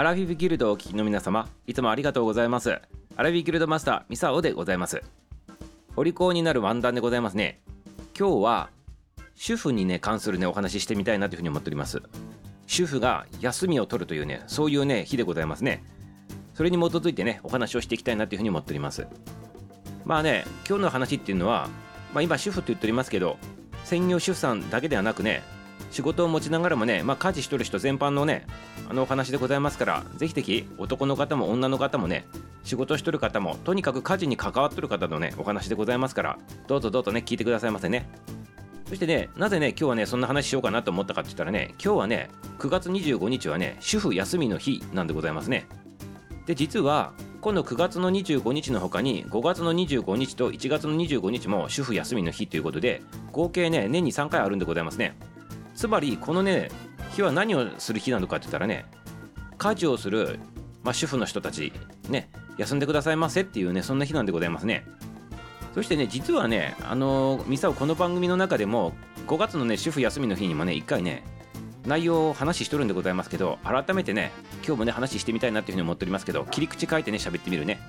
アラフィフギルドをお聞きの皆様いつもありがとうございます。アラフィフギルドマスターミサオでございます。お利口になるワンダンでございますね。今日は主婦にね関するねお話ししてみたいなというふうに思っております。主婦が休みを取るというねそういうね日でございますね。それに基づいてねお話をしていきたいなというふうに思っております。まあね今日の話っていうのは、まあ、今主婦って言っておりますけど専業主婦さんだけではなくね仕事を持ちながらもね、まあ、家事しとる人全般のねあのお話でございますからぜひぜひ男の方も女の方もね仕事しとる方もとにかく家事に関わっとる方のねお話でございますからどうぞどうぞね聞いてくださいませね。そしてねなぜね今日はねそんな話しようかなと思ったかって言ったらね今日はね9月25日はね主婦休みの日なんでございますね。で実は今度9月の25日の他に5月の25日と1月の25日も主婦休みの日ということで合計ね年に3回あるんでございますね。つまりこのね日は何をする日なのかって言ったらね家事をする、まあ、主婦の人たちね休んでくださいませっていうねそんな日なんでございますね。そしてね実はねあの、ミサオこの番組の中でも5月のね主婦休みの日にもね1回ね内容を話しとるんでございますけど改めてね今日もね話してみたいなっていうふうに思っておりますけど切り口書いてね喋ってみるね、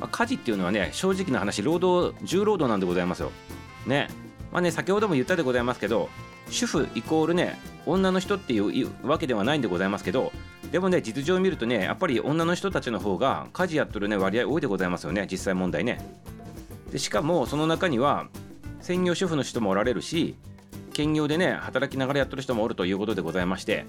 まあ、家事っていうのはね正直な話労働重労働なんでございますよ。ね。まあね先ほども言ったでございますけど主婦イコールね女の人っていうわけではないんでございますけどでもね実情を見るとねやっぱり女の人たちの方が家事やっとるね割合多いでございますよね実際問題ね。でしかもその中には専業主婦の人もおられるし兼業でね働きながらやってる人もおるということでございまして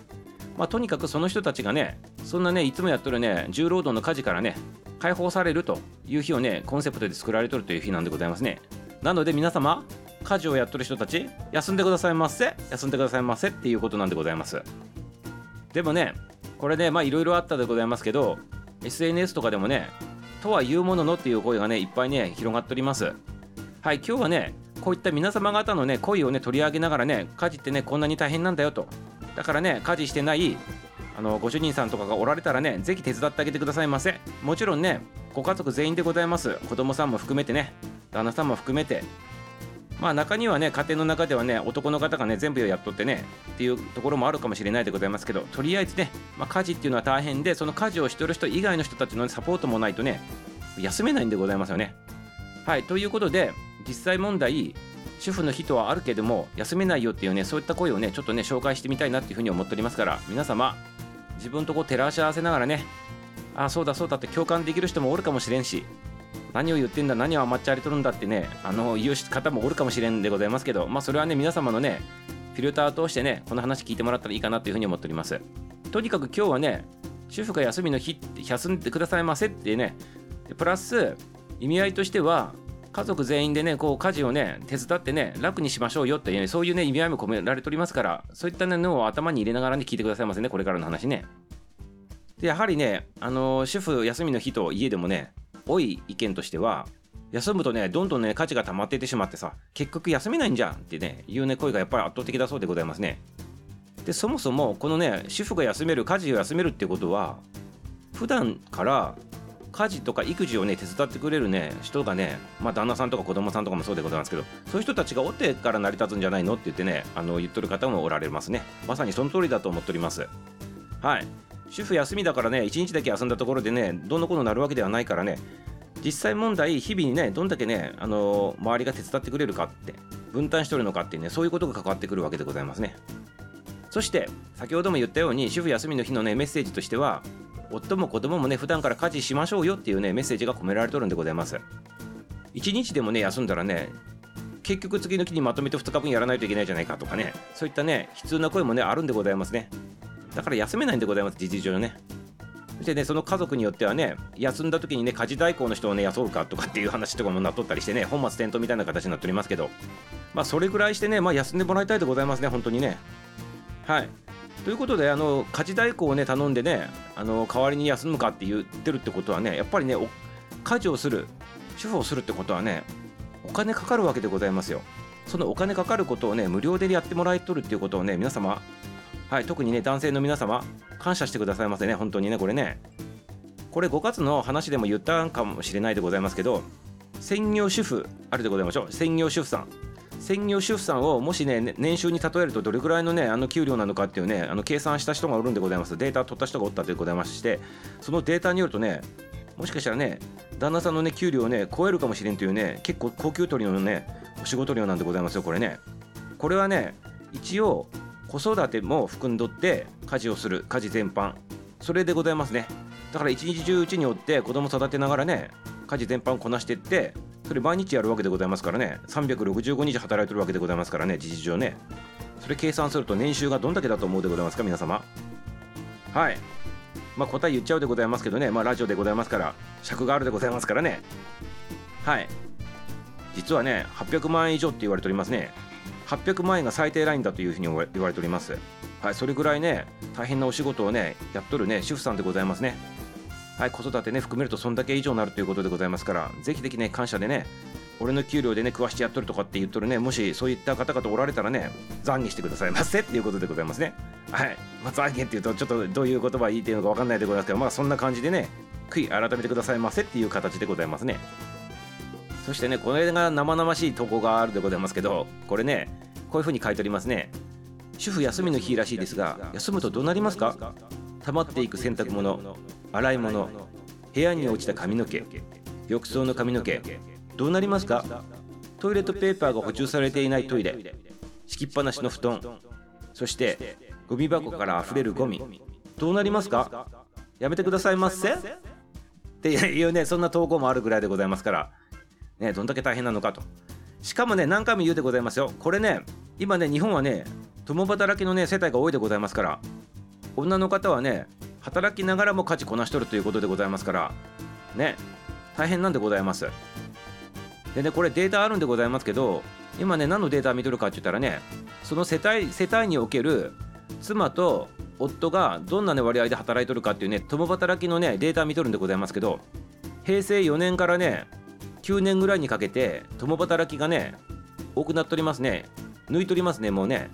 まあとにかくその人たちがねそんなねいつもやっとるね重労働の家事からね解放されるという日をねコンセプトで作られとるという日なんでございますね。なので皆様家事をやっとる人たち休んでくださいませ休んでくださいませっていうことなんでございます。でもねこれねまあいろいろあったでございますけど SNS とかでもねとは言うもののっていう声がねいっぱいね広がっております。はい今日はねこういった皆様方のね声をね取り上げながらね家事ってねこんなに大変なんだよと。だからね家事してないあのご主人さんとかがおられたらねぜひ手伝ってあげてくださいませ。もちろんねご家族全員でございます。子供さんも含めてね旦那さんも含めて。まあ中にはね家庭の中ではね男の方がね全部やっとってねっていうところもあるかもしれないでございますけどとりあえずね、まあ、家事っていうのは大変でその家事をしてる人以外の人たちのサポートもないとね休めないんでございますよね。はいということで実際問題主婦の日とはあるけども休めないよっていうねそういった声をねちょっとね紹介してみたいなっていうふうに思っておりますから皆様自分とこう照らし合わせながらねああそうだそうだって共感できる人もおるかもしれんし何を言ってんだ何を甘っちゃりとるんだってねあの言う方もおるかもしれんでございますけどまあそれはね皆様のねフィルターを通してねこの話聞いてもらったらいいかなというふうに思っております。とにかく今日はね主婦が休みの日って休んでくださいませってねプラス意味合いとしては家族全員でねこう家事をね手伝ってね楽にしましょうよっていうねそういうね意味合いも込められておりますからそういったねのを頭に入れながらね聞いてくださいませねこれからの話ね。でやはりねあの、主婦休みの日と家でもね多い意見としては休むとねどんどんね価値が溜まっていってしまってさ結局休めないんじゃんってねいうね声がやっぱり圧倒的だそうでございますね。でそもそもこのね主婦が休める家事を休めるってことは普段から家事とか育児をね手伝ってくれるね人がねまあ旦那さんとか子供さんとかもそうでございますけどそういう人たちがおってから成り立つんじゃないのって言ってねあの言っとる方もおられますね。まさにその通りだと思っております。はい。主婦休みだからね1日だけ休んだところでねどんなことになるわけではないからね実際問題日々にねどんだけねあの周りが手伝ってくれるかって分担しとるのかっていうねそういうことが関わってくるわけでございますね。そして先ほども言ったように主婦休みの日のねメッセージとしては夫も子供もね普段から家事しましょうよっていうねメッセージが込められとるんでございます。1日でもね休んだらね結局次の日にまとめて2日分やらないといけないじゃないかとかねそういったね悲痛な声もねあるんでございますね。だから休めないんでございます事実上ね。そしてねその家族によってはね休んだ時にね家事代行の人をね雇うかとかっていう話とかもなっとったりしてね本末転倒みたいな形になっておりますけど。まあそれぐらいしてねまあ休んでもらいたいでございますね本当にね。はい。ということであの家事代行をね頼んでねあの代わりに休むかって言ってるってことはねやっぱりね家事をする主婦をするってことはねお金かかるわけでございますよ。そのお金かかることをね無料でやってもらえとるっていうことをね皆様はい特にね男性の皆様感謝してくださいませね本当にねこれね。これ5月の話でも言ったかもしれないでございますけど専業主婦あるでございましょう。専業主婦さん。専業主婦さんをもしね年収に例えるとどれくらいのねあの給料なのかっていうねあの計算した人がおるんでございます。データ取った人がおったというございましてそのデータによるとねもしかしたらね旦那さんのね給料をね超えるかもしれんというね結構高級取りのねお仕事量なんでございますよこれね。これはね一応子育ても含んどって家事をする家事全般。それでございますね。だから一日中うちにおって子供育てながらね家事全般こなしてってそれ毎日やるわけでございますからね。365日働いてるわけでございますからね事実上ね。それ計算すると年収がどんだけだと思うでございますか皆様。はい。まあ答え言っちゃうでございますけどね。まあラジオでございますから尺があるでございますからね。はい。実はね800万円以上って言われておりますね。800万円が最低ラインだというふうに言われておりますはいそれぐらいね大変なお仕事をねやっとるね主婦さんでございますねはい、子育てね、含めるとそんだけ以上になるということでございますから、ぜひぜひね、感謝でね、俺の給料でね、食わしてやっとるとかって言っとるね、もしそういった方々おられたらね、懺悔してくださいませっていうことでございますね。はい。まあ、懺悔っていうと、ちょっとどういう言葉言いてるのかわかんないでございますけど、まあそんな感じでね、悔い改めてくださいませっていう形でございますね。そしてね、これが生々しい投稿があるでございますけど、これね、こういうふうに書いておりますね。主婦休みの日らしいですが、休むとどうなりますか？溜まっていく洗濯物、洗い物部屋に落ちた髪の毛浴槽の髪の毛どうなりますか？トイレットペーパーが補充されていないトイレ敷きっぱなしの布団そしてゴミ箱から溢れるゴミどうなりますか？やめてくださいませ？っていうねそんな投稿もあるぐらいでございますからねどんだけ大変なのかと。しかもね何回も言うでございますよ。これね今ね日本はね共働きのね世帯が多いでございますから女の方はね働きながらも家事こなしとるということでございますからね大変なんでございます。でねこれデータあるんでございますけど今ね何のデータ見とるかって言ったらねその世帯世帯における妻と夫がどんな、ね、割合で働いとるかっていうね共働きのねデータ見とるんでございますけど平成4年からね9年ぐらいにかけて共働きがね多くなっておりますね。抜いとりますねもうね。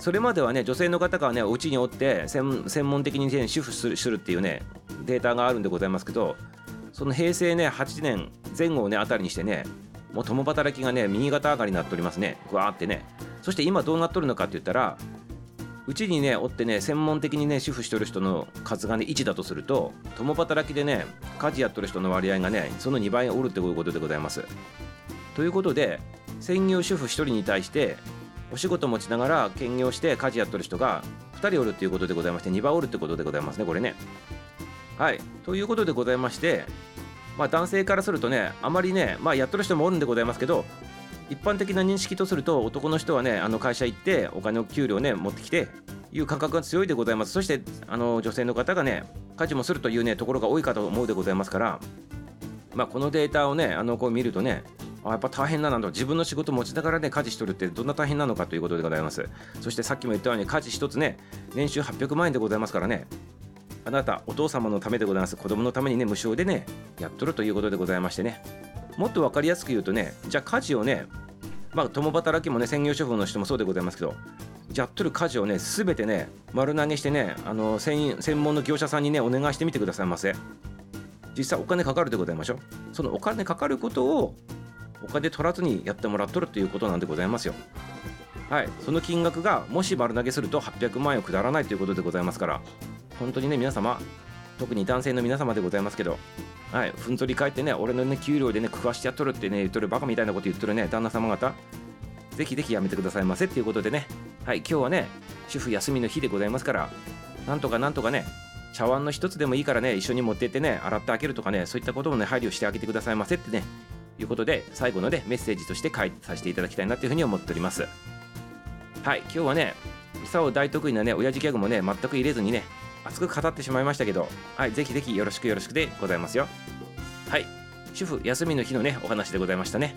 それまではね女性の方がねお家におって専門的に、ね、主婦するするっていうねデータがあるんでございますけどその平成ね8年前後ねあたりにしてねもう共働きがね右肩上がりになっておりますね。ぐわーってね。そして今どうなっとるのかって言ったらうちにねおってね専門的にね主婦してる人の数がね1だとすると共働きでね家事やっとる人の割合がねその2倍おるってことでございます。ということで専業主婦1人に対してお仕事持ちながら兼業して家事やっとる人が2人おるっていうことでございまして2番おるってことでございますねこれね。はい。ということでございましてまあ男性からするとねあまりねまあやっとる人もおるんでございますけど一般的な認識とすると男の人はねあの会社行ってお金を給料ね持ってきていう感覚が強いでございます。そしてあの女性の方がね家事もするというねところが多いかと思うでございますからまあこのデータをねあのこう見るとねあやっぱ大変だなと。自分の仕事持ちながらね家事しとるってどんな大変なのかということでございます。そしてさっきも言ったように家事一つね年収800万円でございますからねあなたお父様のためでございます。子供のためにね無償でねやっとるということでございましてね。もっと分かりやすく言うとねじゃあ家事をねまあ共働きもね専業主婦の人もそうでございますけどやっとる家事をね全てね丸投げしてねあの専門の業者さんにねお願いしてみてくださいませ。実際お金かかるでございましょ。うそのお金かかることをお金取らずにやってもらっとるということなんでございますよ。はい、その金額がもし丸投げすると800万円を下らないということでございますから本当にね皆様特に男性の皆様でございますけどはいふんぞり返ってね俺のね給料でね食わしてやっとるってね言っとるバカみたいなこと言っとるね旦那様方。ぜひぜひやめてくださいませっていうことでね。はい今日はね主婦休みの日でございますからなんとかなんとかね茶碗の一つでもいいからね一緒に持ってってね洗ってあげるとかねそういったこともね配慮してあげてくださいませってねいうことで最後のでメッセージとして書いさせていただきたいなというふうに思っております。はい今日はねミサオ大得意なね親父ギャグもね全く入れずにね熱く語ってしまいましたけどはいぜひぜひよろしくよろしくでございますよ。はい主婦休みの日のねお話でございましたね。